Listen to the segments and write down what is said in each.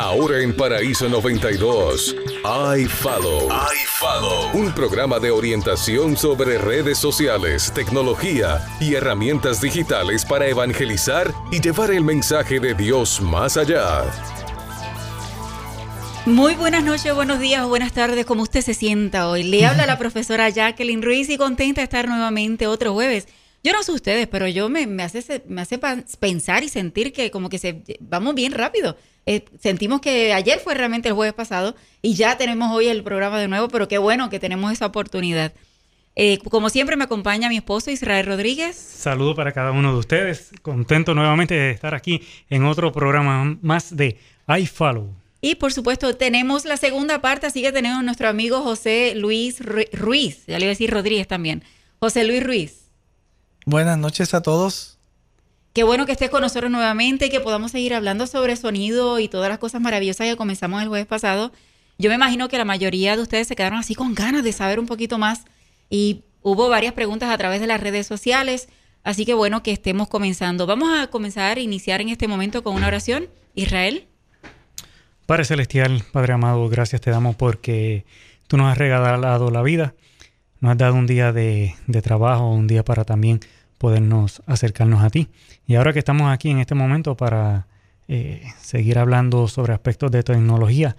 Ahora en Paraíso 92, iFollow. iFollow. Un programa de orientación sobre redes sociales, tecnología y herramientas digitales para evangelizar y llevar el mensaje de Dios más allá. Muy buenas noches, buenos días o buenas tardes, como usted se sienta hoy. Le habla la profesora Jacqueline Ruiz y contenta de estar nuevamente otro jueves. Yo no sé ustedes, pero yo me, me hace, me hace pensar y sentir que como que se, vamos bien rápido. Eh, sentimos que ayer fue realmente el jueves pasado y ya tenemos hoy el programa de nuevo, pero qué bueno que tenemos esa oportunidad. Eh, como siempre me acompaña mi esposo Israel Rodríguez. Saludo para cada uno de ustedes. Contento nuevamente de estar aquí en otro programa más de iFollow. Y por supuesto tenemos la segunda parte, así que tenemos a nuestro amigo José Luis Ruiz, ya le iba a decir Rodríguez también. José Luis Ruiz. Buenas noches a todos. Qué bueno que estés con nosotros nuevamente y que podamos seguir hablando sobre sonido y todas las cosas maravillosas que comenzamos el jueves pasado. Yo me imagino que la mayoría de ustedes se quedaron así con ganas de saber un poquito más y hubo varias preguntas a través de las redes sociales, así que bueno que estemos comenzando. Vamos a comenzar a iniciar en este momento con una oración. Israel. Padre Celestial, Padre amado, gracias te damos porque tú nos has regalado la vida, nos has dado un día de, trabajo, un día para también podernos acercarnos a ti. Y ahora que estamos aquí en este momento para eh, seguir hablando sobre aspectos de tecnología,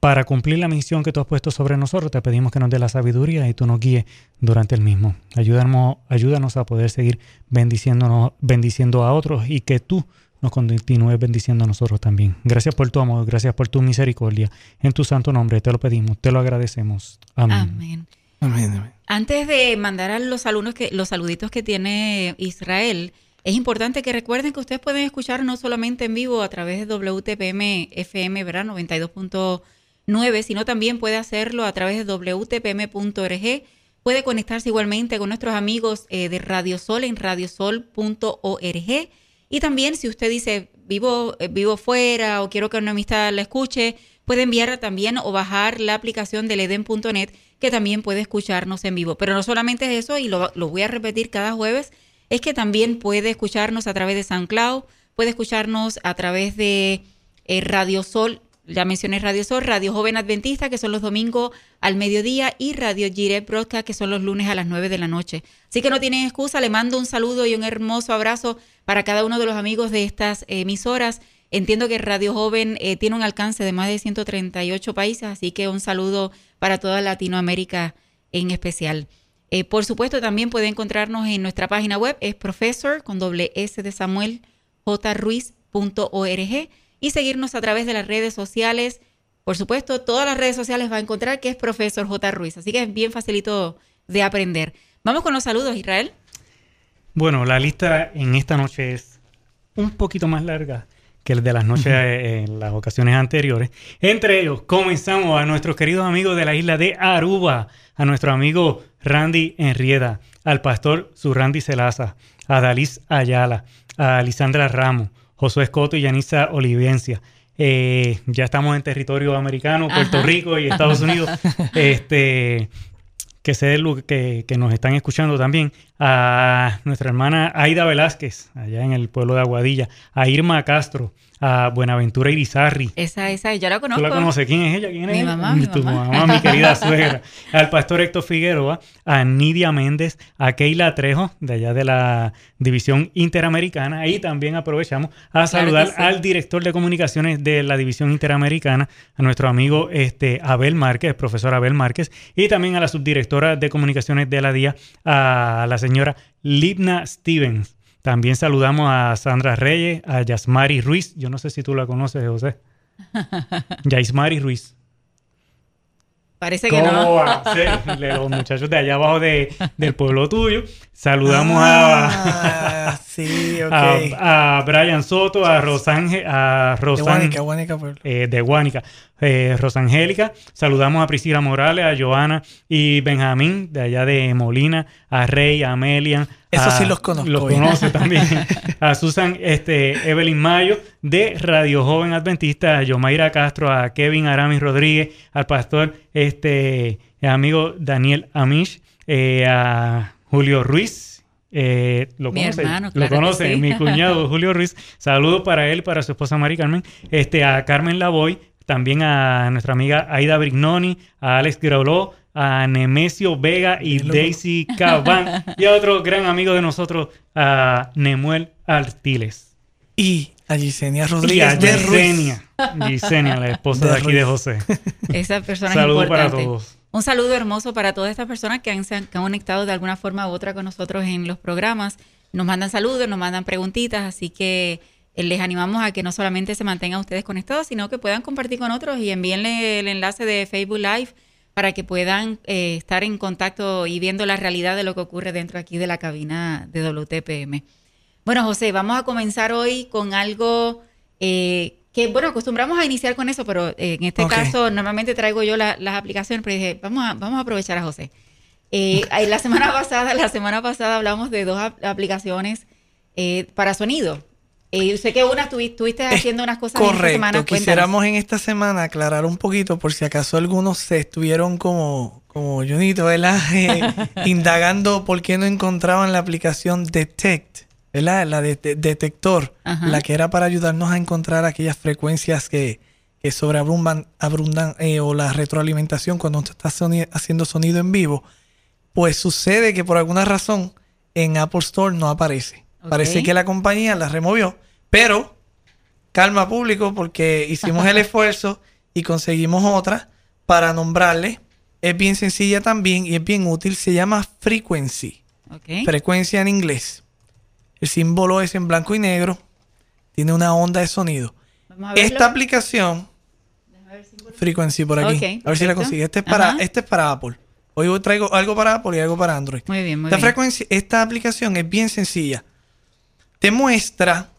para cumplir la misión que tú has puesto sobre nosotros, te pedimos que nos dé la sabiduría y tú nos guíes durante el mismo. Ayúdanos, ayúdanos a poder seguir bendiciéndonos, bendiciendo a otros y que tú nos continúes bendiciendo a nosotros también. Gracias por tu amor, gracias por tu misericordia. En tu santo nombre te lo pedimos, te lo agradecemos. Amén. Amén. Antes de mandar a los alumnos que los saluditos que tiene Israel, es importante que recuerden que ustedes pueden escuchar no solamente en vivo a través de WTPM FM, ¿verdad? 92.9, sino también puede hacerlo a través de WTPM.org. Puede conectarse igualmente con nuestros amigos eh, de Radio Sol en radiosol.org y también si usted dice, vivo, eh, vivo fuera o quiero que una amistad la escuche, puede enviar también o bajar la aplicación del eden.net que también puede escucharnos en vivo. Pero no solamente es eso, y lo, voy a repetir cada jueves, es que también puede escucharnos a través de SoundCloud, puede escucharnos a través de eh, Radio Sol ya mencioné Radio Sol, Radio Joven Adventista, que son los domingos al mediodía, y Radio Jirep Broadcast, que son los lunes a las 9 de la noche. Así que no tienen excusa, le mando un saludo y un hermoso abrazo para cada uno de los amigos de estas emisoras. Entiendo que Radio Joven eh, tiene un alcance de más de 138 países, así que un saludo para toda Latinoamérica en especial. Eh, por supuesto, también puede encontrarnos en nuestra página web, es profesor con doble S de Samuel, jruiz.org y seguirnos a través de las redes sociales. Por supuesto, todas las redes sociales va a encontrar que es Profesor J. Ruiz, así que es bien facilito de aprender. Vamos con los saludos, Israel. Bueno, la lista en esta noche es un poquito más larga que el de las noches en las ocasiones anteriores. Entre ellos, comenzamos a nuestros queridos amigos de la isla de Aruba, a nuestro amigo Randy Enrieda, al pastor Surrandy Celaza, a Dalis Ayala, a Lisandra Ramos, Josué Escoto y Yanisa Olivencia. Eh, ya estamos en territorio americano, Puerto Rico y Estados Unidos. este, que sé que, que nos están escuchando también, a nuestra hermana Aida Velázquez, allá en el pueblo de Aguadilla, a Irma Castro, a Buenaventura Irizarri. Esa, esa, yo la conozco. ¿Tú la conoces? ¿Quién es ella? ¿Quién es mi Mamá, mi tu mamá. mi querida suegra. Al pastor Héctor Figueroa, a Nidia Méndez, a Keila Trejo, de allá de la División Interamericana. Y también aprovechamos a saludar al director de comunicaciones de la División Interamericana, a nuestro amigo este, Abel Márquez, profesor Abel Márquez, y también a la subdirectora de comunicaciones de la DIA, a la señora Libna Stevens. También saludamos a Sandra Reyes, a Yasmari Ruiz. Yo no sé si tú la conoces, José. Yasmari Ruiz. Parece que no. los muchachos de allá abajo de, del pueblo tuyo. Saludamos a, ah, sí, a, Brian Soto, a Rosángel, a Rosan, de Guánica, eh, de Guánica. Eh, Rosangélica. Saludamos a Priscila Morales, a Joana y Benjamín, de allá de Molina, a Rey, a Amelia. Eso sí los conozco. Los conoce también. a Susan este, Evelyn Mayo, de Radio Joven Adventista, a Yomaira Castro, a Kevin Aramis Rodríguez, al pastor, este, amigo Daniel Amish, eh, a Julio Ruiz, Eh, lo Mi conoce, hermano, lo claro conoce, sí. mi cuñado Julio Ruiz. Saludos para él, para su esposa Mari Carmen, este, a Carmen Lavoy, también a nuestra amiga Aida Brignoni, a Alex Grauló, a Nemesio Vega y Daisy Cabán, y a otro gran amigo de nosotros, a Nemuel Artiles. Y a Gisenia Y a Rodríguez de Ruiz. Yesenia, Yesenia, la esposa De de aquí de. José. Esa persona es Saludos para importante. todos. Un saludo hermoso para todas estas personas que han, se han conectado de alguna forma u otra con nosotros en los programas. Nos mandan saludos, nos mandan preguntitas, así que eh, les animamos a que no solamente se mantengan ustedes conectados, sino que puedan compartir con otros y envíenle el enlace de Facebook Live para que puedan eh, estar en contacto y viendo la realidad de lo que ocurre dentro aquí de la cabina de WTPM. Bueno, José, vamos a comenzar hoy con algo eh, que, bueno, acostumbramos a iniciar con eso, pero eh, en este caso normalmente traigo yo la- las aplicaciones, pero dije, vamos a, vamos a aprovechar a José. La semana pasada, la semana pasada hablamos de dos ap- aplicaciones para sonido. Eh, sé que una estuvi- estuviste Es haciendo unas cosas en esta Correcto. semana. cuéntanos. Quisiéramos en esta semana aclarar un poquito por si acaso algunos se estuvieron como, como Junito, ¿verdad? Eh, indagando por qué no encontraban la aplicación Detect, ¿verdad? La de, de- detector, Ajá. la que era para ayudarnos a encontrar aquellas frecuencias que, que sobreabundan abundan, eh, o la retroalimentación cuando usted está haciendo sonido en vivo. Pues sucede que por alguna razón en Apple Store no aparece. Parece que la compañía la removió, pero calma público porque hicimos el esfuerzo y conseguimos otra para nombrarle. Es bien sencilla también y es bien útil. Se llama Frequency. Ok. Frecuencia en inglés. El símbolo es en blanco y negro. Tiene una onda de sonido. Esta aplicación, Frequency por aquí. A ver si la consigue. Este es para, Ajá. este es para Apple. Hoy traigo algo para Apple y algo para Android. Muy bien, muy Esta bien. frecuencia, esta aplicación es bien sencilla. Te muestra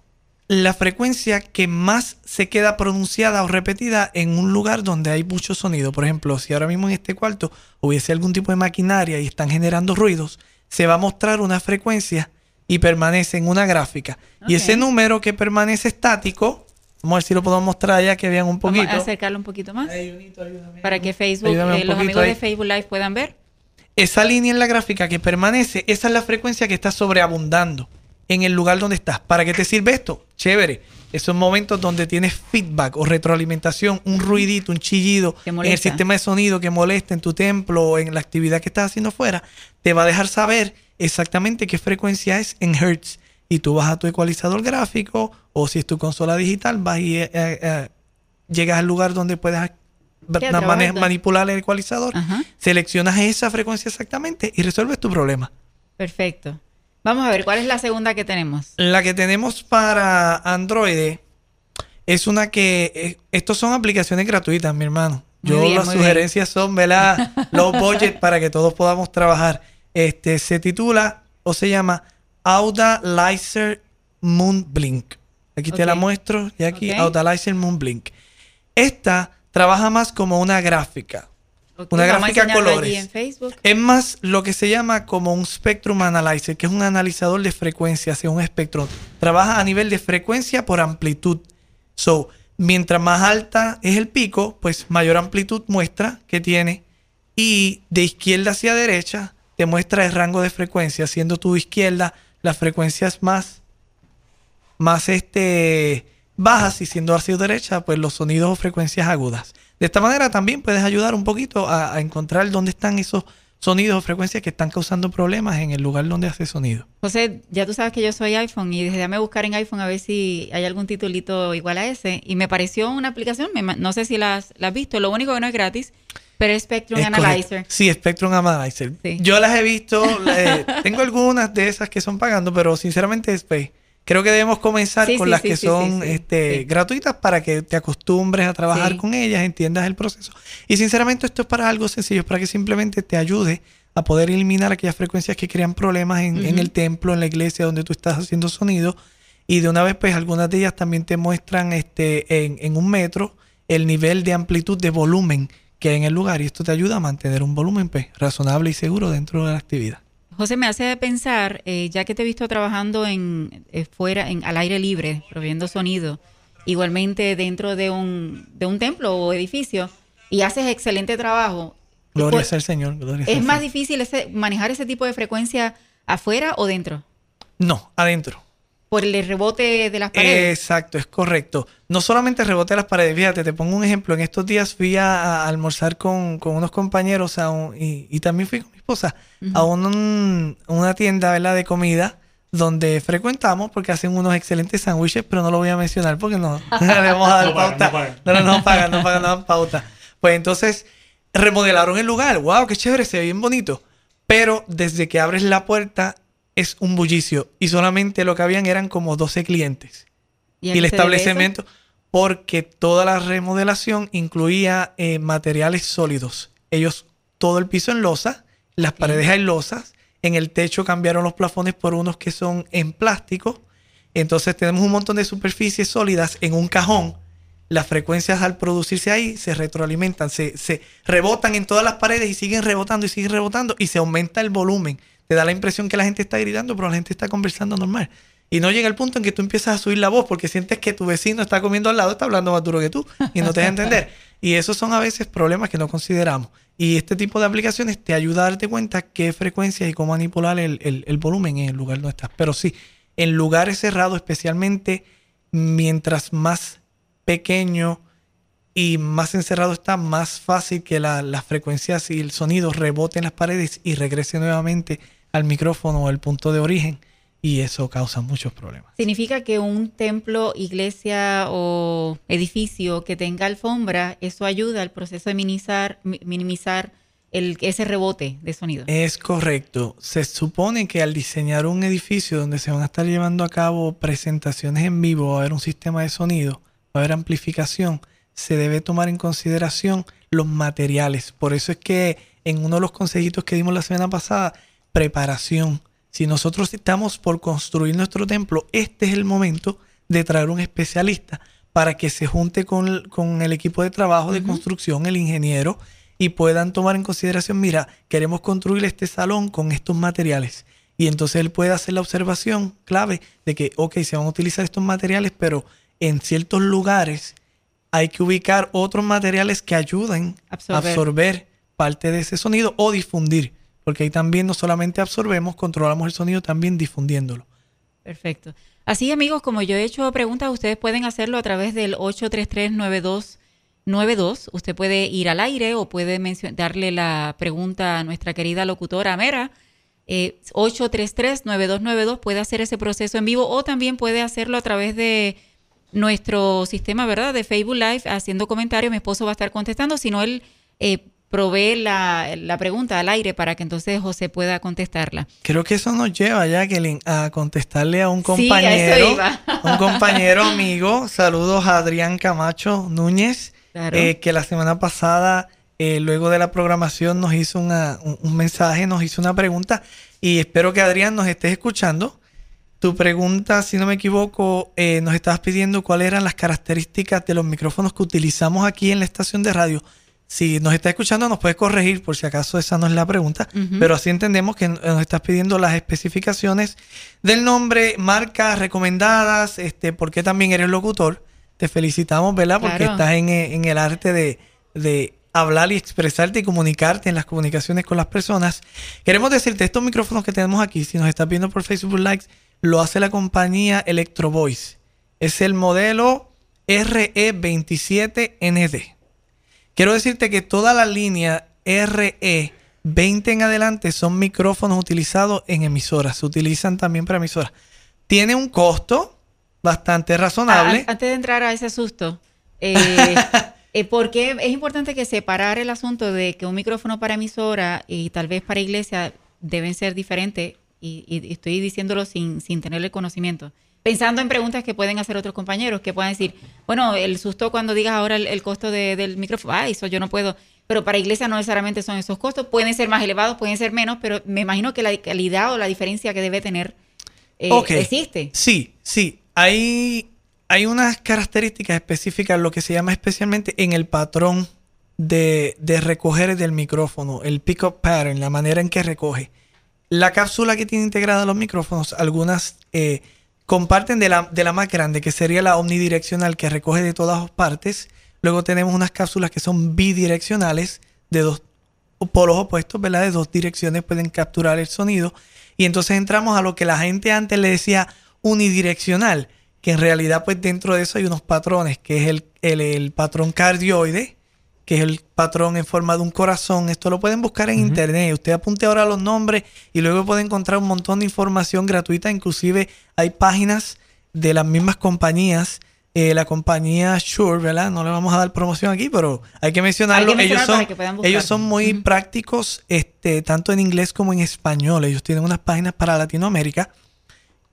la frecuencia que más se queda pronunciada o repetida en un lugar donde hay mucho sonido. Por ejemplo, si ahora mismo en este cuarto hubiese algún tipo de maquinaria y están generando ruidos, se va a mostrar una frecuencia y permanece en una gráfica. Y ese número que permanece estático, vamos a ver si lo podemos mostrar ya que vean un Vamos poquito. a acercarlo un poquito más ayúdame. para que Facebook, eh, los amigos ahí. de Facebook Live puedan ver. Esa línea en la gráfica que permanece, esa es la frecuencia que está sobreabundando en el lugar donde estás. ¿Para qué te sirve esto? Chévere. Esos momentos donde tienes feedback o retroalimentación, un ruidito, un chillido en el sistema de sonido que molesta en tu templo o en la actividad que estás haciendo fuera, te va a dejar saber exactamente qué frecuencia es en hertz. Y tú vas a tu ecualizador gráfico o si es tu consola digital, vas y eh, eh, llegas al lugar donde puedes manipular el ecualizador Ajá. seleccionas esa frecuencia exactamente y resuelves tu problema. Perfecto. Vamos a ver, ¿cuál es la segunda que tenemos? La que tenemos para Android es una que... eh, estos son aplicaciones gratuitas, mi hermano. Yo bien, las sugerencias son, ¿verdad? Low budget para que todos podamos trabajar. Este se titula o se llama Audalizer Moonblink. Aquí te la muestro y aquí Ok. Audalizer Moonblink. Esta trabaja más como una gráfica. Una gráfica a colores. Es más lo que se llama como un Spectrum Analyzer, que es un analizador de frecuencias, es un espectro. Trabaja a nivel de frecuencia por amplitud. So, mientras más alta es el pico, pues mayor amplitud muestra que tiene. Y de izquierda hacia derecha te muestra el rango de frecuencia, siendo tu izquierda las frecuencias más, más este, bajas y siendo hacia derecha, pues los sonidos o frecuencias agudas. De esta manera también puedes ayudar un poquito a, a encontrar dónde están esos sonidos o frecuencias que están causando problemas en el lugar donde hace sonido. José, ya tú sabes que yo soy iPhone y déjame buscar en iPhone a ver si hay algún titulito igual a ese. Y me pareció una aplicación, me no sé si la has, visto, lo único que no es gratis, pero es Spectrum Es Analyzer. correcto. Sí, Spectrum Analyzer. Sí. Yo las he visto, eh, tengo algunas de esas que son pagando, pero sinceramente pues, creo que debemos comenzar Sí, con sí, las sí, que son este, gratuitas para que te acostumbres a trabajar con ellas, entiendas el proceso. Y sinceramente esto es para algo sencillo, es para que simplemente te ayude a poder eliminar aquellas frecuencias que crean problemas en, el templo, en la iglesia donde tú estás haciendo sonido. Y de una vez, pues algunas de ellas también te muestran este, en, en un metro el nivel de amplitud de volumen que hay en el lugar. Y esto te ayuda a mantener un volumen pues, razonable y seguro dentro de la actividad. José, me hace pensar, eh, ya que te he visto trabajando en eh, fuera, en, al aire libre, proveyendo sonido, igualmente dentro de un, de un templo o edificio, y haces excelente trabajo. Gloria al Señor. gloria es al más Señor. difícil ese, manejar ese tipo de frecuencia ¿Afuera o dentro? No, adentro. Por el rebote de las paredes. Exacto, es correcto. No solamente el rebote de las paredes, fíjate, te pongo un ejemplo. En estos días fui a, a almorzar con, con unos compañeros a un- y, y también fui con esposa a un- una tienda ¿verdad? de comida donde frecuentamos porque hacen unos excelentes sándwiches, pero no lo voy a mencionar porque no le vamos a dar No pagan, pauta. no pagan. No, no, no pagan, no pagan, no dan pauta. Pues entonces remodelaron el lugar. ¡Wow! ¡Qué chévere! Se ve bien bonito. Pero desde que abres la puerta es un bullicio y solamente lo que habían eran como 12 clientes. ¿Y el establecimiento, porque toda la remodelación incluía eh, materiales sólidos. Ellos, todo el piso en losa, las paredes en losas, en el techo cambiaron los plafones por unos que son en plástico. Entonces tenemos un montón de superficies sólidas en un cajón. Las frecuencias al producirse ahí se retroalimentan, se, se rebotan en todas las paredes y siguen rebotando y siguen rebotando y se aumenta el volumen. Te da la impresión que la gente está gritando, pero la gente está conversando normal. Y no llega el punto en que tú empiezas a subir la voz porque sientes que tu vecino está comiendo al lado, está hablando más duro que tú y no te deja entender. Y esos son a veces problemas que no consideramos. Y este tipo de aplicaciones te ayuda a darte cuenta qué frecuencia y cómo manipular el, el- el volumen en el lugar donde estás. Pero sí, en lugares cerrados, especialmente mientras más pequeño y más encerrado está, más fácil que la- las frecuencias y el sonido reboten las paredes y regrese nuevamente al micrófono o al punto de origen. Y eso causa muchos problemas. Significa que un templo, iglesia o edificio que tenga alfombra, eso ayuda al proceso de minimizar, mi- minimizar el, ese rebote de sonido. Es correcto. Se supone que al diseñar un edificio donde se van a estar llevando a cabo presentaciones en vivo, va a haber un sistema de sonido, va a haber amplificación, se debe tomar en consideración los materiales. Por eso es que en uno de los consejitos que dimos la semana pasada, preparación. Si nosotros estamos por construir nuestro templo, este es el momento de traer un especialista para que se junte con, con el equipo de trabajo de construcción, el ingeniero, y puedan tomar en consideración, mira, queremos construir este salón con estos materiales. Y entonces él puede hacer la observación clave de que, ok, se van a utilizar estos materiales, pero en ciertos lugares hay que ubicar otros materiales que ayuden Absorber. a absorber parte de ese sonido o difundir. Porque ahí también no solamente absorbemos, controlamos el sonido, también difundiéndolo. Perfecto. Así, amigos, como yo he hecho preguntas, ustedes pueden hacerlo a través del 833-9292. Usted puede ir al aire o puede darle la pregunta a nuestra querida locutora Mera. Eh, 833-9292 puede hacer ese proceso en vivo o también puede hacerlo a través de nuestro sistema, ¿verdad? De Facebook Live, haciendo comentarios. Mi esposo va a estar contestando, si no, él eh, provee la, la pregunta al aire para que entonces José pueda contestarla. Creo que eso nos lleva, Jacqueline, a contestarle a un Sí, a eso compañero, un compañero amigo. Saludos a Adrián Camacho Núñez, Claro. eh, que la semana pasada, eh, luego de la programación, nos hizo una- un, un mensaje, nos hizo una pregunta. Y espero que Adrián nos estés escuchando. Tu pregunta, si no me equivoco, eh, nos estabas pidiendo cuáles eran las características de los micrófonos que utilizamos aquí en la estación de radio. Si nos está escuchando, nos puedes corregir por si acaso esa no es la pregunta, pero así entendemos que nos estás pidiendo las especificaciones del nombre, marcas recomendadas, este, porque también eres locutor. Te felicitamos, ¿verdad? Porque Claro. estás en, eh, en el arte de, de hablar y expresarte y comunicarte en las comunicaciones con las personas. Queremos decirte, estos micrófonos que tenemos aquí, si nos estás viendo por Facebook Likes, lo hace la compañía Electro Voice. Es el modelo RE27ND. Quiero decirte que toda la línea RE20 en adelante son micrófonos utilizados en emisoras. Se utilizan también para emisoras. Tiene un costo bastante razonable. Antes de entrar a ese susto, eh, eh, porque es importante que separar el asunto de que un micrófono para emisora y tal vez para iglesia deben ser diferentes, y, y estoy diciéndolo sin, sin tener el conocimiento. Pensando en preguntas que pueden hacer otros compañeros, que puedan decir, bueno, el susto cuando digas ahora el, el costo de- del micrófono, ah, eso yo no puedo. Pero para iglesia no necesariamente son esos costos, pueden ser más elevados, pueden ser menos, pero me imagino que la calidad o la diferencia que debe tener eh, existe. Sí, sí. Hay, hay unas características específicas, lo que se llama especialmente en el patrón de, de recoger del micrófono, el pick-up pattern, la manera en que recoge. La cápsula que tiene integrada los micrófonos, algunas eh, comparten de la, de la más grande, que sería la omnidireccional, que recoge de todas partes. Luego tenemos unas cápsulas que son bidireccionales, de dos polos opuestos, ¿verdad? De dos direcciones pueden capturar el sonido. Y entonces entramos a lo que la gente antes le decía unidireccional, que en realidad pues dentro de eso hay unos patrones, que es el, el, el patrón cardioide, que es el patrón en forma de un corazón. Esto lo pueden buscar en internet. Usted apunte ahora los nombres y luego puede encontrar un montón de información gratuita. Inclusive hay páginas de las mismas compañías. Eh, la compañía Shure, ¿verdad? No le vamos a dar promoción aquí, pero hay que mencionarlo. Hay que ellos, son, ellos son muy prácticos, este, tanto en inglés como en español. Ellos tienen unas páginas para Latinoamérica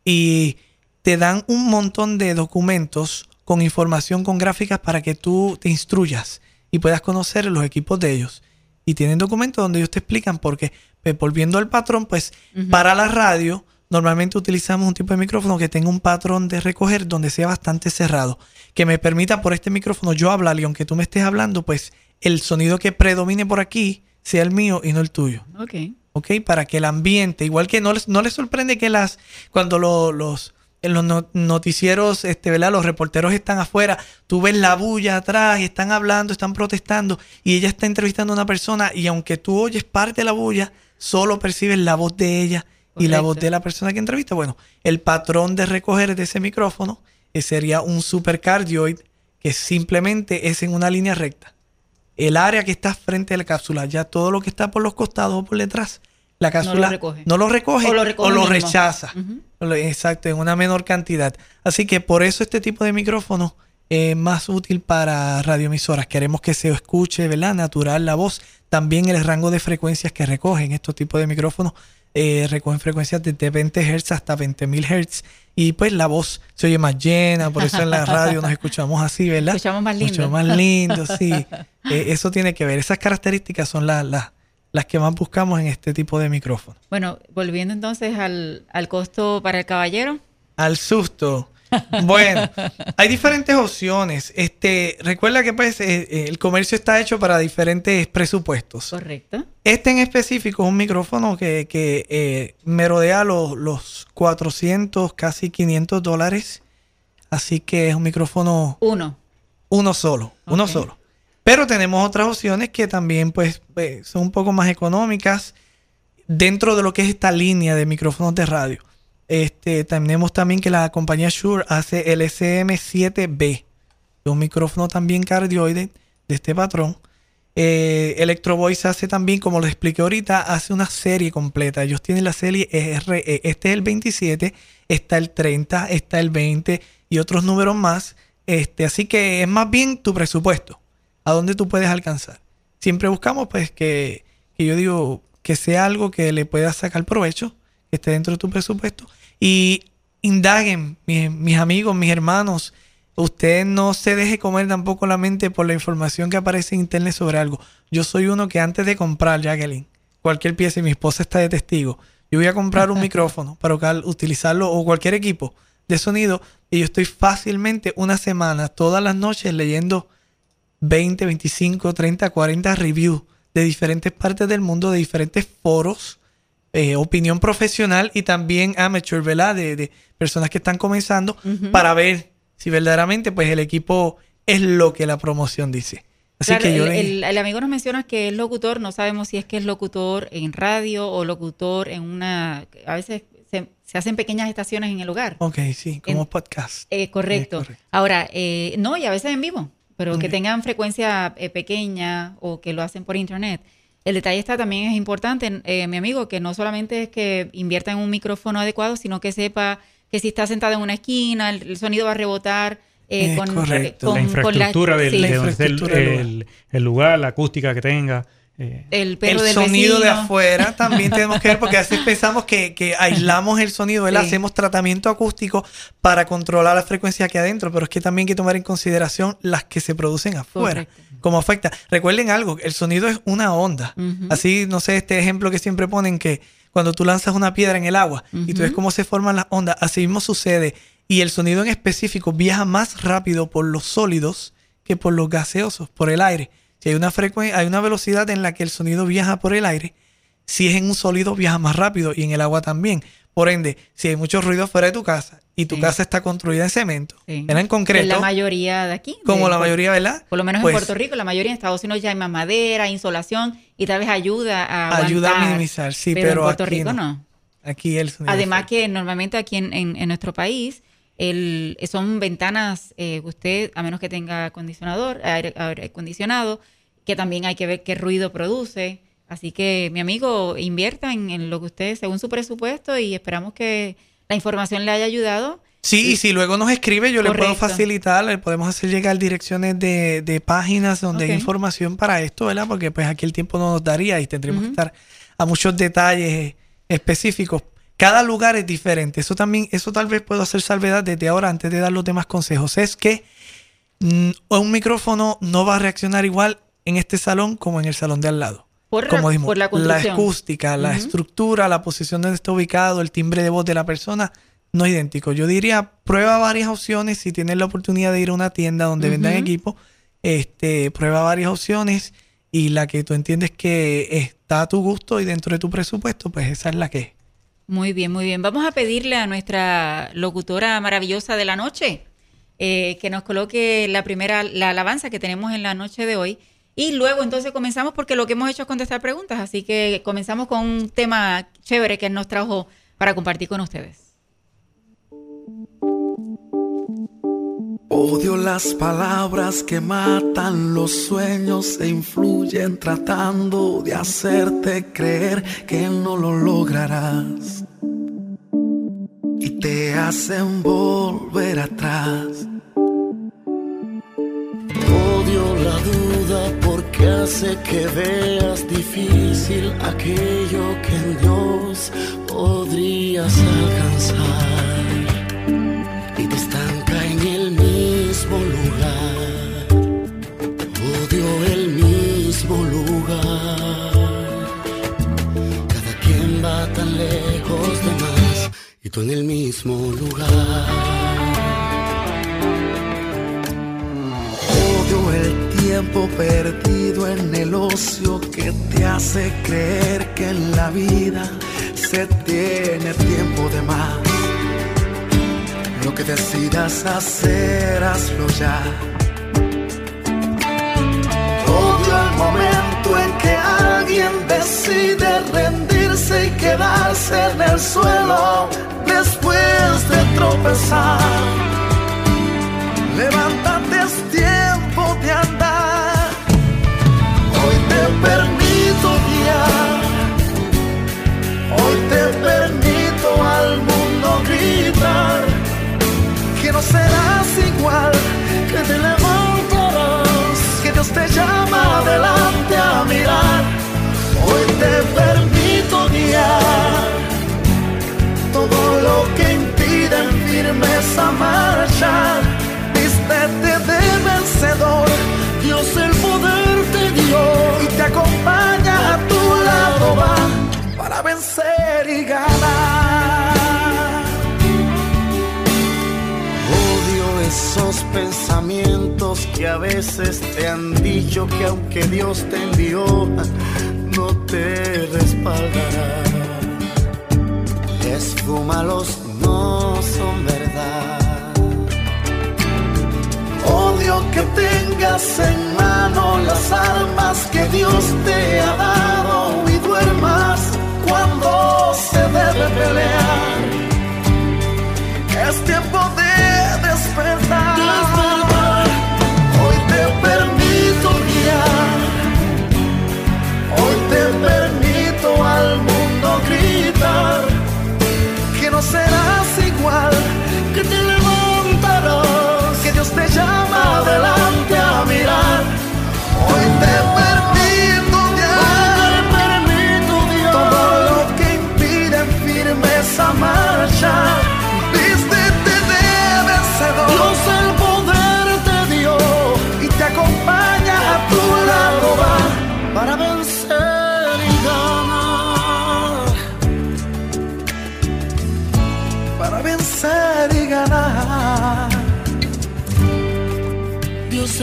y te dan un montón de documentos con información, con gráficas para que tú te instruyas y puedas conocer los equipos de ellos. Y tienen documentos donde ellos te explican porque, pues, volviendo al patrón, pues para la radio normalmente utilizamos un tipo de micrófono que tenga un patrón de recoger donde sea bastante cerrado, que me permita por este micrófono yo hablar y aunque tú me estés hablando, pues el sonido que predomine por aquí sea el mío y no el tuyo. Ok. ¿ok? Para que el ambiente, igual que no les, no les sorprende que las, cuando lo- los, en los no- noticieros, este, ¿verdad? Los reporteros están afuera, tú ves la bulla atrás y están hablando, están protestando y ella está entrevistando a una persona y aunque tú oyes parte de la bulla, solo percibes la voz de ella y la voz de la persona que entrevista. Bueno, el patrón de recoger de ese micrófono eh, sería un supercardioid que simplemente es en una línea recta el área que está frente a la cápsula, ya todo lo que está por los costados o por detrás, la cápsula recoge. no lo recoge O lo o lo, rechaza. Exacto, en una menor cantidad. Así que por eso este tipo de micrófono es más útil para radioemisoras. Queremos que se escuche, ¿verdad? Natural la voz. También el rango de frecuencias que recogen estos tipos de micrófonos. eh, recogen frecuencias desde 20 Hz hasta 20.000 Hz. Y pues la voz se oye más llena, por eso en la radio nos escuchamos así, ¿verdad? Escuchamos más lindo. Mucho más lindo, sí. Eh, eso tiene que ver. Esas características son las, las, las que más buscamos en este tipo de micrófono. Bueno, volviendo entonces al, al costo para el caballero. Al susto. Bueno, hay diferentes opciones. Este, recuerda que pues eh, eh, el comercio está hecho para diferentes presupuestos. Correcto. Este en específico es un micrófono que, que eh, merodea los, los 400, casi 500 dólares. Así que es un micrófono Uno. uno solo, uno solo. Pero tenemos otras opciones que también pues, eh, son un poco más económicas dentro de lo que es esta línea de micrófonos de radio. Este, tenemos también que la compañía Shure hace el SM7B, es un micrófono también cardioide de este patrón. Eh, Electro Voice hace también, como les expliqué ahorita, hace una serie completa. Ellos tienen la serie RE. Este es el 27, está el 30, está el 20 y otros números más. Este, así que es más bien tu presupuesto, a dónde tú puedes alcanzar. Siempre buscamos, pues, que, que yo digo, que sea algo que le puedas sacar provecho, que esté dentro de tu presupuesto. Y indaguen, mis, mis amigos, mis hermanos, usted no se deje comer tampoco la mente por la información que aparece en internet sobre algo. Yo soy uno que antes de comprar, Jacqueline, cualquier pieza, y mi esposa está de testigo, yo voy a comprar un micrófono para utilizarlo o cualquier equipo de sonido y yo estoy fácilmente una semana, todas las noches leyendo 20, 25, 30, 40 reviews de diferentes partes del mundo, de diferentes foros, eh, opinión profesional y también amateur, ¿verdad? De, de personas que están comenzando para ver si verdaderamente pues el equipo es lo que la promoción dice. Así Claro, que yo el, le- el- el amigo nos menciona que es locutor, no sabemos si es que es locutor en radio o locutor en una... A veces se, se hacen pequeñas estaciones en el lugar. Ok, sí, como en- podcast. Eh, correcto. Es correcto. Ahora, eh, no, y a veces en vivo, pero que tengan frecuencia eh, pequeña o que lo hacen por internet. El detalle está también es importante, eh, mi amigo, que no solamente es que invierta en un micrófono adecuado, sino que sepa que si está sentado en una esquina, el, el sonido va a rebotar. eh, con, correcto. con- la con infraestructura del, sí, de La donde esté el, infraestructura del lugar. el- el lugar, la acústica que tenga. Eh, el perro el del sonido de afuera también tenemos que ver porque a veces pensamos que, que aislamos el sonido, ¿verdad? Sí. hacemos tratamiento acústico para controlar la frecuencia aquí adentro, pero es que también hay que tomar en consideración las que se producen afuera, Correcto. cómo afecta. Recuerden algo, el sonido es una onda. Así, no sé, este ejemplo que siempre ponen que cuando tú lanzas una piedra en el agua y tú ves cómo se forman las ondas, así mismo sucede. Y el sonido en específico viaja más rápido por los sólidos que por los gaseosos, por el aire. Si hay una frecuencia, hay una velocidad en la que el sonido viaja por el aire, si es en un sólido viaja más rápido y en el agua también. Por ende, si hay mucho ruido fuera de tu casa y tu Sí. casa está construida en cemento, Sí. era en En concreto, la mayoría de aquí. como de- la mayoría, ¿verdad? Por lo menos Pues, en Puerto Rico, la mayoría en Estados Unidos ya hay más madera, insolación y tal vez ayuda a Ayuda a minimizar, sí, pero, pero en Puerto aquí Rico no. no. Aquí el sonido. Además que normalmente aquí en, en- en nuestro país el, son ventanas, eh, usted, a menos que tenga acondicionador, aire, aire acondicionado, que también hay que ver qué ruido produce. Así que, mi amigo, invierta en, en lo que usted, según su presupuesto, y esperamos que la información le haya ayudado. Sí, y si luego nos escribe, yo le puedo facilitar, le podemos hacer llegar direcciones de, de páginas donde hay información para esto, ¿verdad? Porque pues aquí el tiempo no nos daría y tendríamos que estar a muchos detalles específicos. Cada lugar es diferente. Eso también, eso tal vez puedo hacer salvedad desde ahora antes de dar los demás consejos. Es que mm, un micrófono no va a reaccionar igual en este salón como en el salón de al lado. Por, Como la, dijimos, por la acústica, la estructura, la posición donde está ubicado, el timbre de voz de la persona, no es idéntico. Yo diría, prueba varias opciones si tienes la oportunidad de ir a una tienda donde vendan equipo, este, prueba varias opciones y la que tú entiendes que está a tu gusto y dentro de tu presupuesto, pues esa es la que es. Muy bien, muy bien. Vamos a pedirle a nuestra locutora maravillosa de la noche eh, que nos coloque la primera, la alabanza que tenemos en la noche de hoy. Y luego entonces comenzamos porque lo que hemos hecho es contestar preguntas. Así que comenzamos con un tema chévere que nos trajo para compartir con ustedes. Odio las palabras que matan los sueños e influyen tratando de hacerte creer que no lo lograrás. Y te hacen volver atrás. Odio la duda porque hace que veas difícil aquello que en Dios podrías alcanzar lugar. Cada quien va tan lejos de más y tú en el mismo lugar. Odio el tiempo perdido en el ocio que te hace creer que en la vida se tiene tiempo de más. Lo que decidas hacer, hazlo ya. Que alguien decide rendirse y quedarse en el suelo después de tropezar. Levántate, es tiempo de andar. Hoy te permito guiar. Hoy te permito al mundo gritar que no serás igual, que te levantarás, que Dios te llama adelante a mirar. Hoy te permito guiar todo lo que impide en firmeza marchar. Vístete de vencedor, Dios el poder te dio y te acompaña a tu lado va para vencer y ganar. Odio esos que a veces te han dicho que aunque Dios te envió, no te respaldará. Esfúmalos, no son verdad. Odio que tengas en mano las armas que Dios te ha dado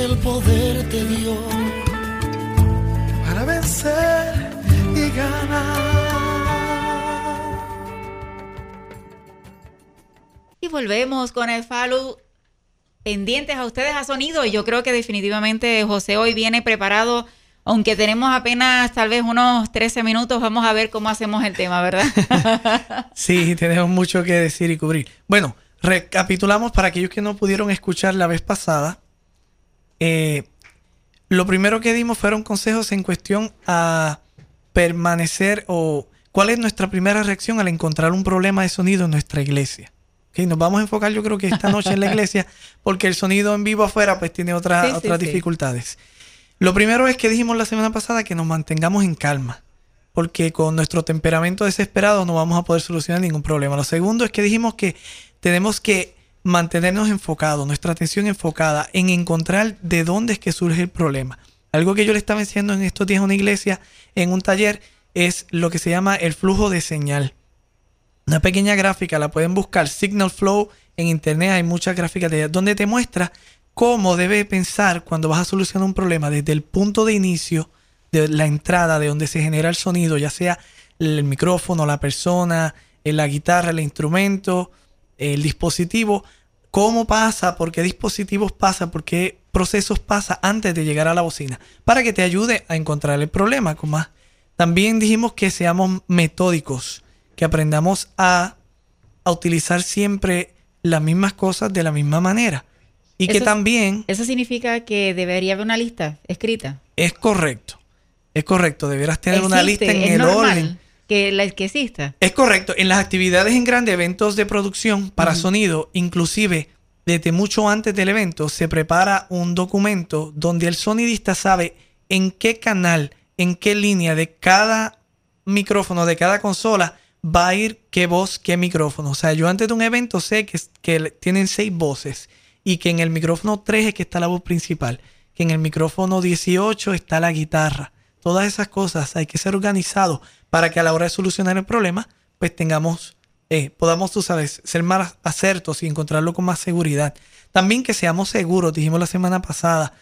el poder te dio para vencer y ganar. Y volvemos con el follow pendientes a ustedes a sonido. Y yo creo que definitivamente José hoy viene preparado Aunque tenemos apenas tal vez unos 13 minutos, vamos a ver cómo hacemos el tema, ¿verdad? sí, tenemos mucho que decir y cubrir. Bueno, recapitulamos para aquellos que no pudieron escuchar la vez pasada. Eh, lo primero que dimos fueron consejos en cuestión a permanecer o cuál es nuestra primera reacción al encontrar un problema de sonido en nuestra iglesia. Okay, nos vamos a enfocar yo creo que esta noche en la iglesia porque el sonido en vivo afuera pues tiene otras, otras dificultades. Lo primero es que dijimos la semana pasada que nos mantengamos en calma porque con nuestro temperamento desesperado no vamos a poder solucionar ningún problema. Lo segundo es que dijimos que tenemos que mantenernos enfocados, nuestra atención enfocada en encontrar de dónde es que surge el problema. Algo que yo le estaba diciendo en estos días a una iglesia, en un taller, es lo que se llama el flujo de señal. Una pequeña gráfica, la pueden buscar, Signal Flow, en internet hay muchas gráficas de donde te muestra cómo debe pensar cuando vas a solucionar un problema desde el punto de inicio, de la entrada, de donde se genera el sonido, ya sea el micrófono, la persona, la guitarra, el instrumento, el dispositivo, cómo pasa, por qué dispositivos pasa, por qué procesos pasa antes de llegar a la bocina, para que te ayude a encontrar el problema con más. También dijimos que seamos metódicos, que aprendamos a, a utilizar siempre las mismas cosas de la misma manera. Y que también... ¿Eso significa que debería haber una lista escrita? Es correcto. Es correcto. Deberás tener una lista en el orden que la que exista. Es correcto. En las actividades en grandes eventos de producción para sonido, inclusive desde mucho antes del evento, se prepara un documento donde el sonidista sabe en qué canal, en qué línea de cada micrófono, de cada consola, va a ir qué voz, qué micrófono. O sea, yo antes de un evento sé que, que tienen seis voces y que en el micrófono 3 es que está la voz principal, que en el micrófono 18 está la guitarra. Todas esas cosas hay que ser organizado para que a la hora de solucionar el problema, pues tengamos, eh, podamos, tú sabes, ser más acertos y encontrarlo con más seguridad. También que seamos seguros, dijimos la semana pasada,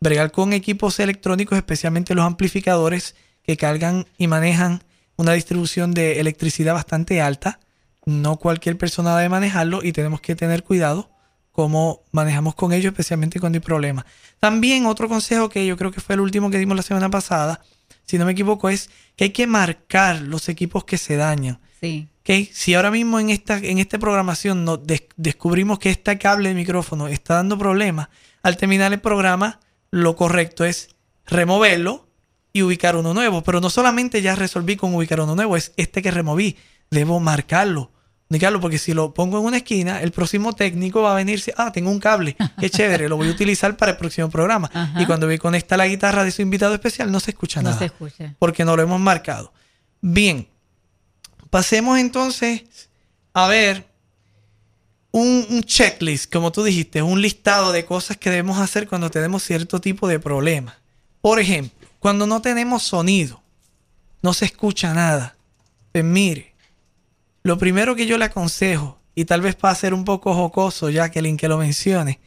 bregar con equipos electrónicos, especialmente los amplificadores que cargan y manejan una distribución de electricidad bastante alta. No cualquier persona debe manejarlo y tenemos que tener cuidado cómo manejamos con ellos, especialmente cuando hay problemas. También otro consejo que yo creo que fue el último que dimos la semana pasada, si no me equivoco, es que hay que marcar los equipos que se dañan. Sí. Si ahora mismo en esta, en esta programación nos descubrimos que este cable de micrófono está dando problemas, al terminar el programa, lo correcto es removerlo y ubicar uno nuevo. Pero no solamente ya resolví con ubicar uno nuevo, es este que removí. Debo marcarlo Carlos, porque si lo pongo en una esquina, el próximo técnico va a venirse, ah, tengo un cable, qué chévere, lo voy a utilizar para el próximo programa. Y cuando ve conecta la guitarra de su invitado especial, no se escucha nada. No se escucha. Porque no lo hemos marcado. Bien, pasemos entonces a ver un, un, checklist, como tú dijiste, un listado de cosas que debemos hacer cuando tenemos cierto tipo de problema. Por ejemplo, cuando no tenemos sonido, no se escucha nada. Pues mire, lo primero que yo le aconsejo, y tal vez para ser un poco jocoso, Jacqueline, que lo mencione,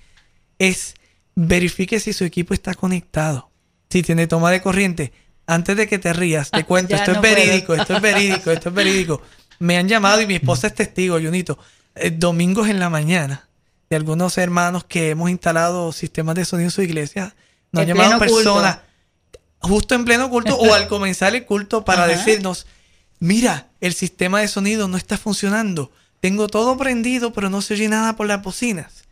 es verifique si su equipo está conectado. Si tiene toma de corriente. Antes de que te rías, te cuento, esto es verídico, esto es verídico, esto es verídico. Me han llamado y mi esposa es testigo, Junito, eh, domingos en la mañana, de algunos hermanos que hemos instalado sistemas de sonido en su iglesia, nos han llamado personas justo en pleno culto o al comenzar el culto para decirnos, mira, el sistema de sonido no está funcionando. Tengo todo prendido, pero no se oye nada por las bocinas.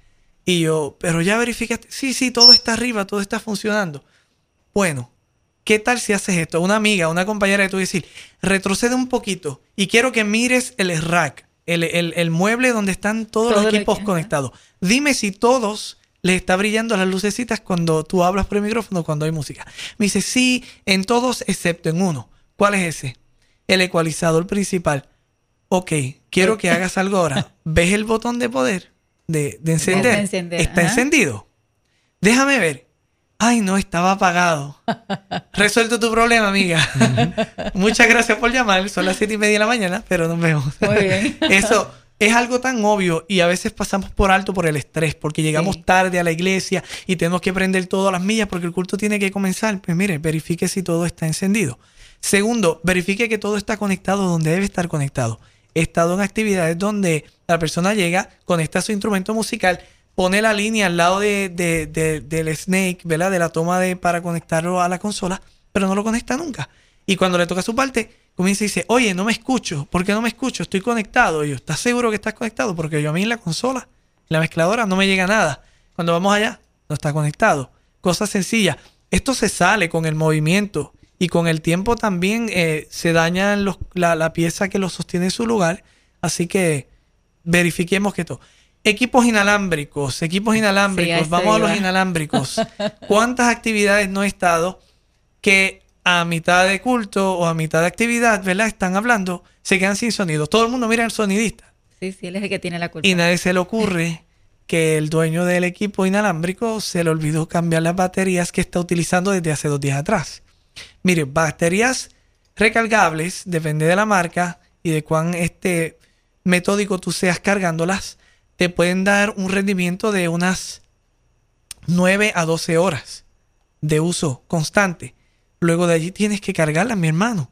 Y yo, pero ya verificaste. Sí, sí, todo está arriba, todo está funcionando. Bueno, ¿qué tal si haces esto? Una amiga, una compañera de tu decir, retrocede un poquito y quiero que mires el rack, el, mueble donde están todos los equipos conectados. Dime si todos les está brillando las lucecitas cuando tú hablas por el micrófono, cuando hay música. Me dice, sí, en todos excepto en uno. ¿Cuál es ese? El ecualizador principal. Ok, quiero que hagas algo ahora. ¿Ves el botón de poder? De, encender. Está encendido. Déjame ver. Ay, no, estaba apagado. Resuelto tu problema, amiga. Muchas gracias por llamar. Son las siete y media de la mañana, pero nos vemos. Muy bien. Eso es algo tan obvio y a veces pasamos por alto por el estrés, porque llegamos tarde a la iglesia y tenemos que prender todas las millas porque el culto tiene que comenzar. Pues mire, verifique si todo está encendido. Segundo, verifique que todo está conectado donde debe estar conectado. He estado en actividades donde la persona llega, conecta su instrumento musical, pone la línea al lado de, del snake, ¿verdad? De la toma de, para conectarlo a la consola, pero no lo conecta nunca. Y cuando le toca su parte, comienza y dice, oye, no me escucho. ¿Por qué no me escucho? Estoy conectado. Y yo, ¿estás seguro que estás conectado? Porque yo a mí en la consola, en la mezcladora, no me llega nada. Cuando vamos allá, no está conectado. Cosa sencilla. Esto se sale con el movimiento y con el tiempo también eh, se daña los, la, la pieza que lo sostiene en su lugar. Así que verifiquemos que todo. Equipos inalámbricos, equipos inalámbricos, Sí, vamos a los inalámbricos. ¿Cuántas actividades no he estado que a mitad de culto o a mitad de actividad, ¿verdad? Están hablando, se quedan sin sonido. Todo el mundo mira al sonidista Sí, sí, él es el que tiene la culpa. y nadie se le ocurre que el dueño del equipo inalámbrico se le olvidó cambiar las baterías que está utilizando desde hace dos días atrás. Mire, baterías recargables, depende de la marca y de cuán este metódico tú seas cargándolas, te pueden dar un rendimiento de unas 9 a 12 horas de uso constante. Luego de allí tienes que cargarlas, mi hermano.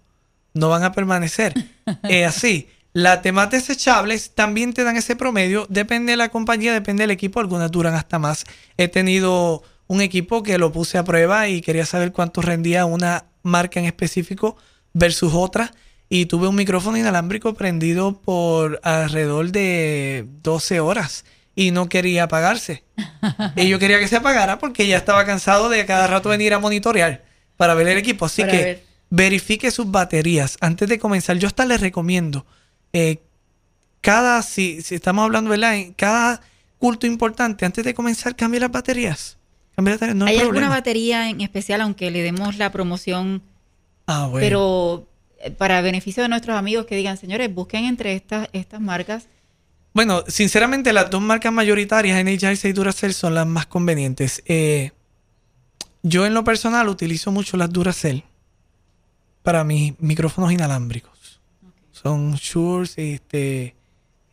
No van a permanecer. Es así. Las temas desechables también te dan ese promedio. Depende de la compañía, depende del equipo. Algunas duran hasta más. He tenido un equipo que lo puse a prueba y quería saber cuánto rendía una marca en específico versus otra. Y tuve un micrófono inalámbrico prendido por alrededor de 12 horas y no quería apagarse. y yo quería que se apagara porque ya estaba cansado de cada rato venir a monitorear para ver el equipo. Así Para que ver. verifique sus baterías antes de comenzar. Yo hasta les recomiendo, eh, cada, si, si estamos hablando, ¿verdad? En cada culto importante, antes de comenzar, cambie las baterías. No hay, ¿Hay alguna batería en especial, aunque le demos la promoción, Ah, bueno. pero eh, para beneficio de nuestros amigos que digan, señores, busquen entre estas, estas marcas? Bueno, sinceramente las dos marcas mayoritarias, Energizer y Duracell, son las más convenientes. Eh, yo en lo personal utilizo mucho las Duracell para mis micrófonos inalámbricos. Son Shure, este,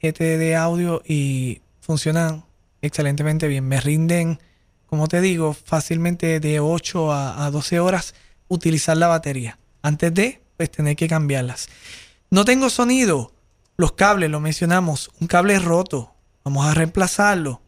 GT de audio y funcionan excelentemente bien. Me rinden, como te digo, fácilmente de 8 a, a 12 horas utilizar la batería. Antes de, pues, tener que cambiarlas. No tengo sonido. Los cables, lo mencionamos. Un cable roto. Vamos a reemplazarlo.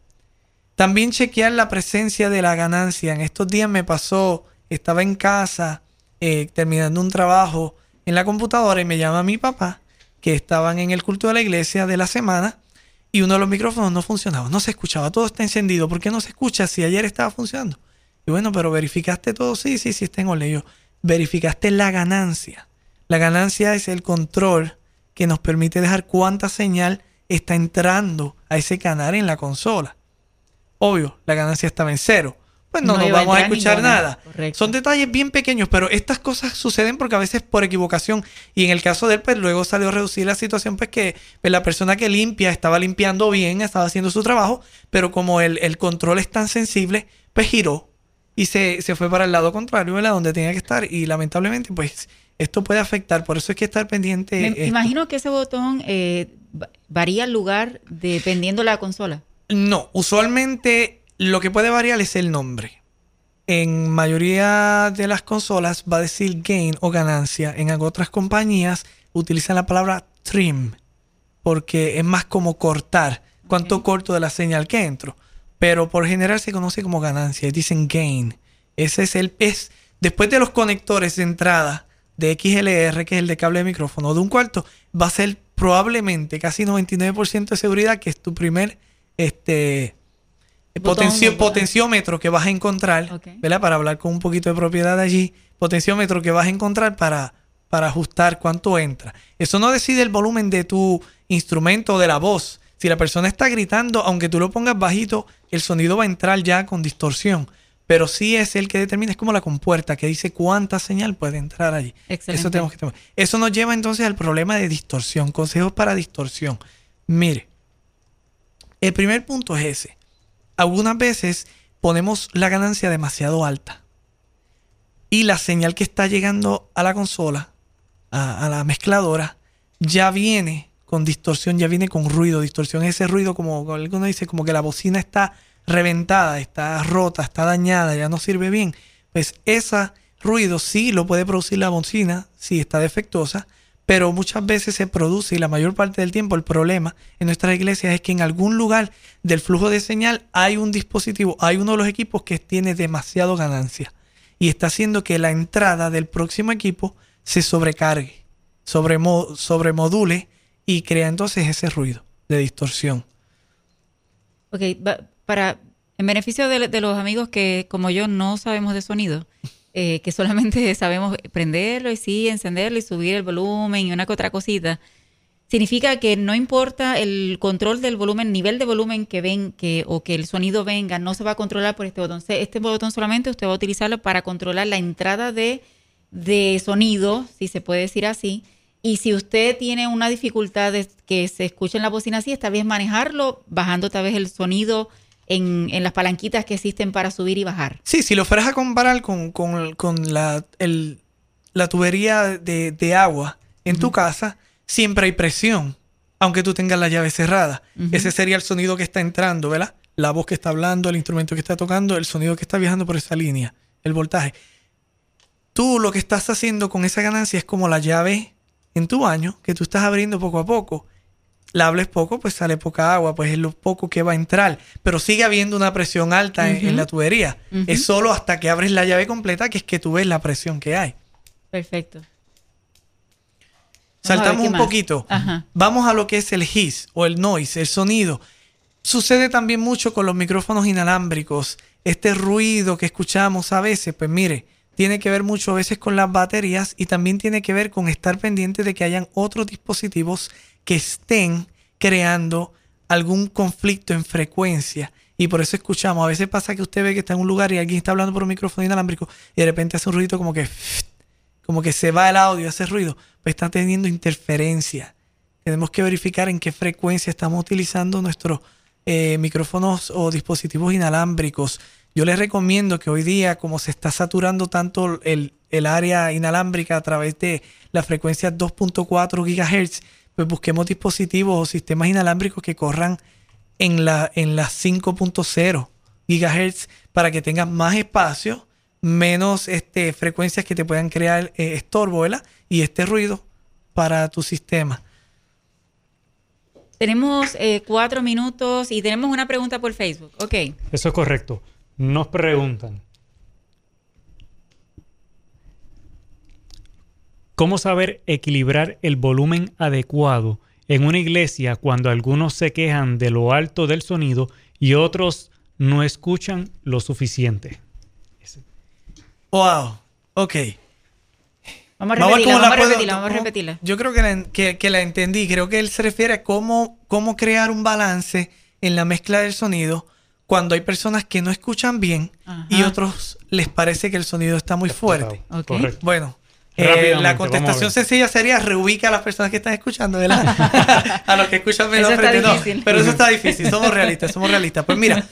También chequear la presencia de la ganancia. En estos días me pasó, estaba en casa eh, terminando un trabajo en la computadora y me llama mi papá, que estaban en el culto de la iglesia de la semana y uno de los micrófonos no funcionaba, no se escuchaba, todo está encendido. ¿Por qué no se escucha si ayer estaba funcionando? Y bueno, pero verificaste todo, sí, sí, sí, está en orden. Yo, verificaste la ganancia. La ganancia es el control que nos permite dejar cuánta señal está entrando a ese canal en la consola. Obvio, la ganancia estaba en cero. Pues no, No nos vamos a escuchar ninguna. nada. Correcto. Son detalles bien pequeños, pero estas cosas suceden porque a veces por equivocación. Y en el caso de él, pues luego salió a reducir la situación, pues que pues, la persona que limpia estaba limpiando bien, estaba haciendo su trabajo, pero como el, el control es tan sensible, pues giró y se, se fue para el lado contrario, ¿verdad? Donde tenía que estar. Y lamentablemente, pues esto puede afectar. Por eso hay que estar pendiente. Me esto. imagino que ese botón eh, va- varía el lugar dependiendo de la consola. No, usualmente lo que puede variar es el nombre. En mayoría de las consolas va a decir gain o ganancia. En otras compañías utilizan la palabra trim porque es más como cortar. Cuánto corto de la señal que entro. Pero por general se conoce como ganancia. Dicen gain. Ese es el es después de los conectores de entrada de XLR, que es el de cable de micrófono, de un cuarto, va a ser probablemente casi 99% de seguridad que es tu primer este potencio- botón. potenciómetro que vas a encontrar. ¿verdad? Para hablar con un poquito de propiedad allí, potenciómetro que vas a encontrar para, para ajustar cuánto entra. Eso no decide el volumen de tu instrumento o de la voz. Si la persona está gritando, aunque tú lo pongas bajito, el sonido va a entrar ya con distorsión. Pero sí es el que determina, es como la compuerta que dice cuánta señal puede entrar allí. Excelente. Eso tenemos que tener. Eso nos lleva entonces al problema de distorsión. Consejos para distorsión. Mire, el primer punto es ese. Algunas veces ponemos la ganancia demasiado alta y la señal que está llegando a la consola, a, la mezcladora, ya viene con distorsión, ya viene con ruido. Distorsión es ese ruido como como alguno dice, como que la bocina está reventada, está rota, está dañada, ya no sirve bien. Pues ese ruido sí lo puede producir la bocina si está defectuosa, pero muchas veces se produce y la mayor parte del tiempo el problema en nuestras iglesias es que en algún lugar del flujo de señal hay un dispositivo, hay uno de los equipos que tiene demasiado ganancia. y está haciendo que la entrada del próximo equipo se sobrecargue, sobremo- sobremodule y crea entonces ese ruido de distorsión. Ok, para, en beneficio de los amigos que, como yo, no sabemos de sonido, eh, que solamente sabemos prenderlo y sí, encenderlo y subir el volumen y una que otra cosita, significa que no importa el control del volumen, nivel de volumen que ven, que, o que el sonido venga, no se va a controlar por este botón. Este botón solamente usted va a utilizarlo para controlar la entrada de, de sonido, si se puede decir así. Y si usted tiene una dificultad de que se escuche en la bocina así, está bien manejarlo bajando tal vez el sonido en, en las palanquitas que existen para subir y bajar. Sí, si lo fueras a comparar con, con- con la, el- la tubería de, de agua en tu casa, siempre hay presión, aunque tú tengas la llave cerrada. Ese sería el sonido que está entrando, ¿verdad? La voz que está hablando, el instrumento que está tocando, el sonido que está viajando por esa línea, el voltaje. Tú lo que estás haciendo con esa ganancia es como la llave en tu baño, que tú estás abriendo poco a poco. La hables poco, pues sale poca agua, pues es lo poco que va a entrar. Pero sigue habiendo una presión alta en- la tubería. Es solo hasta que abres la llave completa que es que tú ves la presión que hay. Perfecto. Saltamos un más. poquito. Ajá. Vamos a lo que es el hiss o el noise, el sonido. Sucede también mucho con los micrófonos inalámbricos. Este ruido que escuchamos a veces, pues mire, tiene que ver mucho a veces con las baterías y también tiene que ver con estar pendiente de que hayan otros dispositivos que estén creando algún conflicto en frecuencia. Y por eso escuchamos. A veces pasa que usted ve que está en un lugar y alguien está hablando por un micrófono inalámbrico y de repente hace un ruido como que como que se va el audio, hace ruido, pues está teniendo interferencia. Tenemos que verificar en qué frecuencia estamos utilizando nuestros eh, micrófonos o dispositivos inalámbricos. Yo les recomiendo que hoy día, como se está saturando tanto el, el área inalámbrica a través de la frecuencia 2.4 GHz, pues busquemos dispositivos o sistemas inalámbricos que corran en la en las 5.0 GHz para que tengas más espacio, menos este, frecuencias que te puedan crear eh, estorbo ¿verdad? y este ruido para tu sistema. Tenemos eh, cuatro minutos y tenemos una pregunta por Facebook. Ok. Eso es correcto. Nos preguntan. ¿Cómo saber equilibrar el volumen adecuado en una iglesia cuando algunos se quejan de lo alto del sonido y otros no escuchan lo suficiente? Wow, ok. Vamos a repetirla, vamos a puedo- repetirla, vamos a repetirla. Yo creo que la, que, que la entendí. Creo que él se refiere a cómo, cómo crear un balance en la mezcla del sonido cuando hay personas que no escuchan bien y Ajá. otros les parece que el sonido está muy fuerte. Ok. Correcto. Bueno, eh, la contestación sencilla sería reubica a las personas que están escuchando, ¿verdad? a los que escuchan menos no, pero eso está difícil, somos realistas, somos realistas. Pues mira,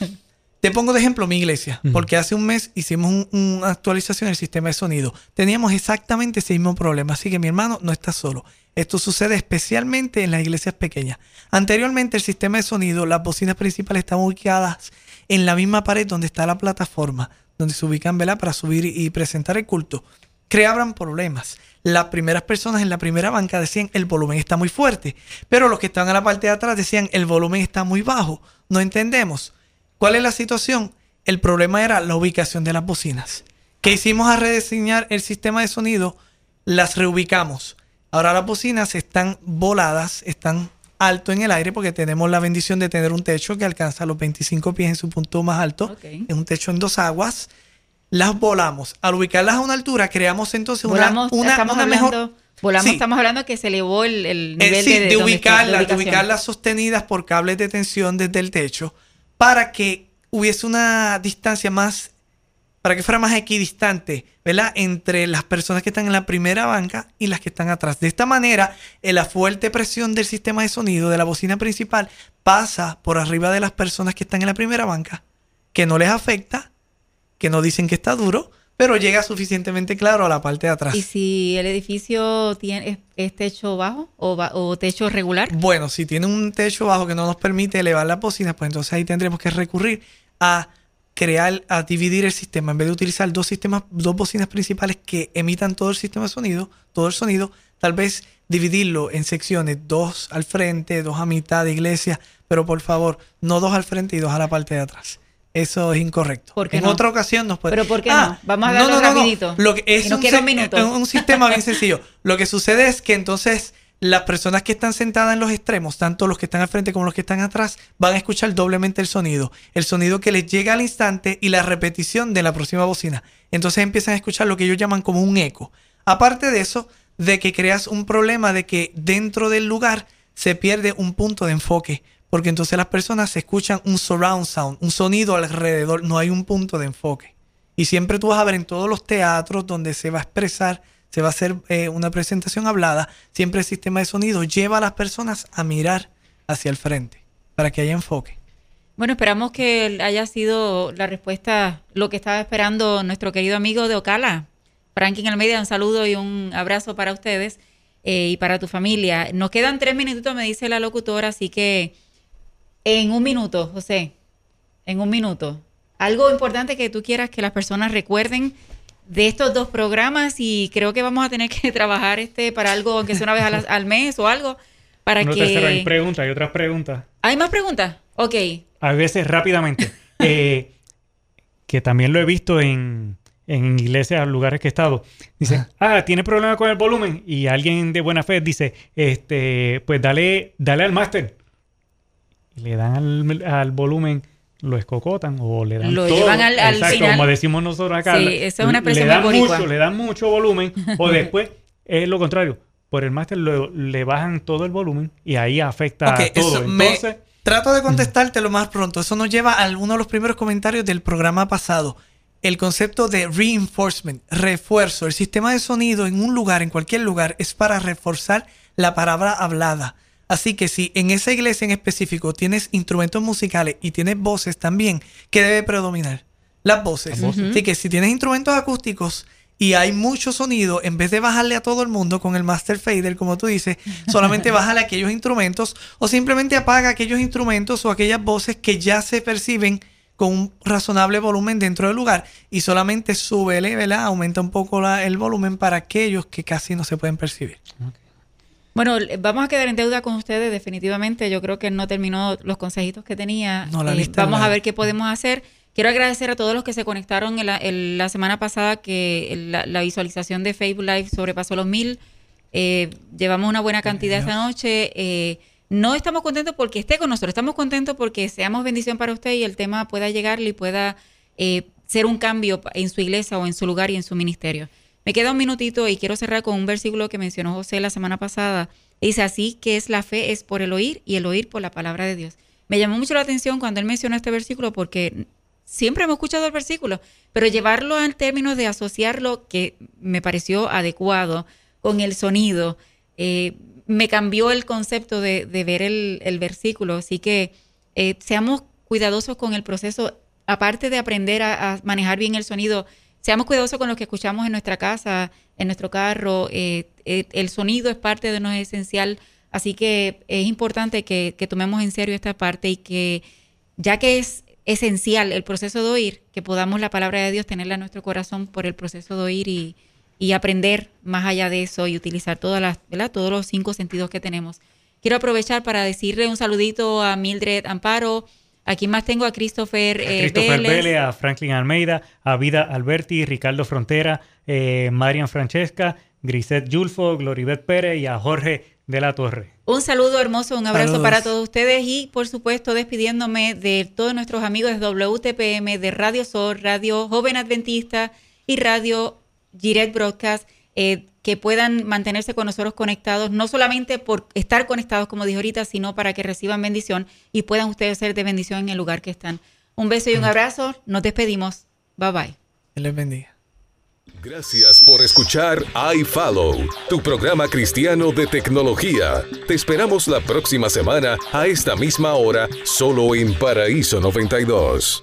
te pongo de ejemplo mi iglesia, porque hace un mes hicimos un- una actualización del sistema de sonido. Teníamos exactamente ese mismo problema, así que mi hermano no está solo. Esto sucede especialmente en las iglesias pequeñas. Anteriormente el sistema de sonido, las bocinas principales estaban ubicadas en la misma pared donde está la plataforma, donde se ubican ¿verdad? para subir y presentar el culto. Creaban problemas. Las primeras personas en la primera banca decían el volumen está muy fuerte, pero los que estaban en la parte de atrás decían el volumen está muy bajo. No entendemos. ¿Cuál es la situación? El problema era la ubicación de las bocinas. ¿Qué hicimos a rediseñar el sistema de sonido? Las reubicamos. Ahora las bocinas están voladas, están alto en el aire porque tenemos la bendición de tener un techo que alcanza los 25 pies en su punto más alto. Es un techo en dos aguas. Las volamos. Al ubicarlas a una altura, creamos entonces una, Volamos, una, estamos una hablando, mejor. volamos, Sí. estamos hablando que se elevó el, el Eh, nivel sí, de, ubicarlas, de ubicarlas sostenidas por cables de tensión desde el techo para que hubiese una distancia más, para que fuera más equidistante, ¿verdad? Entre las personas que están en la primera banca y las que están atrás. De esta manera, eh, la fuerte presión del sistema de sonido de la bocina principal pasa por arriba de las personas que están en la primera banca, que no les afecta, que no dicen que está duro, pero llega suficientemente claro a la parte de atrás. ¿Y si el edificio tiene es, es techo bajo o, ba- o techo regular? Bueno, si tiene un techo bajo que no nos permite elevar las bocinas, pues entonces ahí tendremos que recurrir a crear, a dividir el sistema. En vez de utilizar dos sistemas, dos bocinas principales que emitan todo el sistema de sonido, todo el sonido, tal vez dividirlo en secciones, dos al frente, dos a mitad de iglesia, pero por favor, no dos al frente y dos a la parte de atrás. Eso es incorrecto. ¿Por qué en no? otra ocasión nos puede. ¿Pero por qué no? Vamos a darlo rapidito. Lo que un, un es un sistema bien sencillo. Lo que sucede es que entonces las personas que están sentadas en los extremos, tanto los que están al frente como los que están atrás, van a escuchar doblemente el sonido. El sonido que les llega al instante y la repetición de la próxima bocina. Entonces empiezan a escuchar lo que ellos llaman como un eco. Aparte de eso, de que creas un problema de que dentro del lugar se pierde un punto de enfoque. Porque entonces las personas escuchan un surround sound, un sonido alrededor, no hay un punto de enfoque. Y siempre tú vas a ver en todos los teatros donde se va a expresar, se va a hacer eh, una presentación hablada, siempre el sistema de sonido lleva a las personas a mirar hacia el frente para que haya enfoque. Bueno, esperamos que haya sido la respuesta lo que estaba esperando nuestro querido amigo de Ocala, Franklin Almeida. Un saludo y un abrazo para ustedes eh, y para tu familia. Nos quedan tres minutitos, me dice la locutora, así que en un minuto, José, en un minuto. Algo importante que tú quieras que las personas recuerden de estos dos programas y creo que vamos a tener que trabajar este para algo, aunque sea una vez al, al mes o algo, para Una que... tercera, hay preguntas, hay otras preguntas. ¿Hay más preguntas? Ok. A veces rápidamente. eh, que también lo he visto en, en iglesias, lugares que he estado. Dice, ah, tiene problema con el volumen. Y alguien de buena fe dice, este, pues dale, dale al máster. Y le dan al, al volumen, lo escocotan o le dan Lo todo. llevan al- al Exacto, final. como decimos nosotros acá. Sí, le- esa es una expresión le dan boricua. mucho, le dan mucho volumen. o después es lo contrario. Por el máster lo- le bajan todo el volumen y ahí afecta a todo. eso me- Entonces, trato de contestarte lo más pronto. Eso nos lleva a uno de los primeros comentarios del programa pasado. El concepto de reinforcement, refuerzo. El sistema de sonido en un lugar, en cualquier lugar, es para reforzar la palabra hablada. Así que si en esa iglesia en específico tienes instrumentos musicales y tienes voces también, ¿qué debe predominar? Las voces. Así que si tienes instrumentos acústicos y hay mucho sonido, en vez de bajarle a todo el mundo con el master fader, como tú dices, solamente bájale a aquellos instrumentos o simplemente apaga aquellos instrumentos o aquellas voces que ya se perciben con un razonable volumen dentro del lugar y solamente súbele, ¿verdad? Aumenta un poco la- el volumen para aquellos que casi no se pueden percibir. Bueno, le- vamos a quedar en deuda con ustedes definitivamente. Yo creo que no terminó los consejitos que tenía. No, la Eh, lista vamos la- a ver qué podemos hacer. Quiero agradecer a todos los que se conectaron en la, en la semana pasada, que la, la visualización de Facebook Live sobrepasó los mil. Eh, llevamos una buena cantidad esta noche. Eh, no estamos contentos porque esté con nosotros, estamos contentos porque seamos bendición para usted y el tema pueda llegarle y pueda eh, ser un cambio en su iglesia o en su lugar y en su ministerio. Me queda un minutito y quiero cerrar con un versículo que mencionó José la semana pasada. Dice así que es la fe es por el oír y el oír por la palabra de Dios. Me llamó mucho la atención cuando él mencionó este versículo porque siempre hemos escuchado el versículo, pero llevarlo al término de asociarlo, que me pareció adecuado, con el sonido, eh, me cambió el concepto de, ver el, versículo. Así que eh, seamos cuidadosos con el proceso, aparte de aprender a manejar bien el sonido, seamos cuidadosos con lo que escuchamos en nuestra casa, en nuestro carro. eh, eh, el sonido es parte de nos esencial, así que es importante que, que tomemos en serio esta parte y que ya que es esencial el proceso de oír, que podamos la palabra de Dios tenerla en nuestro corazón por el proceso de oír y, y aprender más allá de eso y utilizar todas las, ¿verdad? todos los cinco sentidos que tenemos. Quiero aprovechar para decirle un saludito a Mildred Amparo. Aquí más tengo a Christopher, A eh, Christopher Vélez. Vélez, a Franklin Almeida, a Vida Alberti, Ricardo Frontera, eh, Marian Francesca, Grisette Yulfo, Gloribet Pérez y a Jorge de la Torre. Un saludo hermoso, un abrazo Saludos. para todos ustedes y por supuesto despidiéndome de todos nuestros amigos de WTPM, de Radio Sol, Radio Joven Adventista y Radio Direct Broadcast, eh, que puedan mantenerse con nosotros conectados, no solamente por estar conectados, como dije ahorita, sino para que reciban bendición y puedan ustedes ser de bendición en el lugar que están. Un beso y un abrazo, nos despedimos. Bye bye. Les bendiga. Gracias por escuchar iFollow, tu programa cristiano de tecnología. Te esperamos la próxima semana a esta misma hora, solo en Paraíso 92.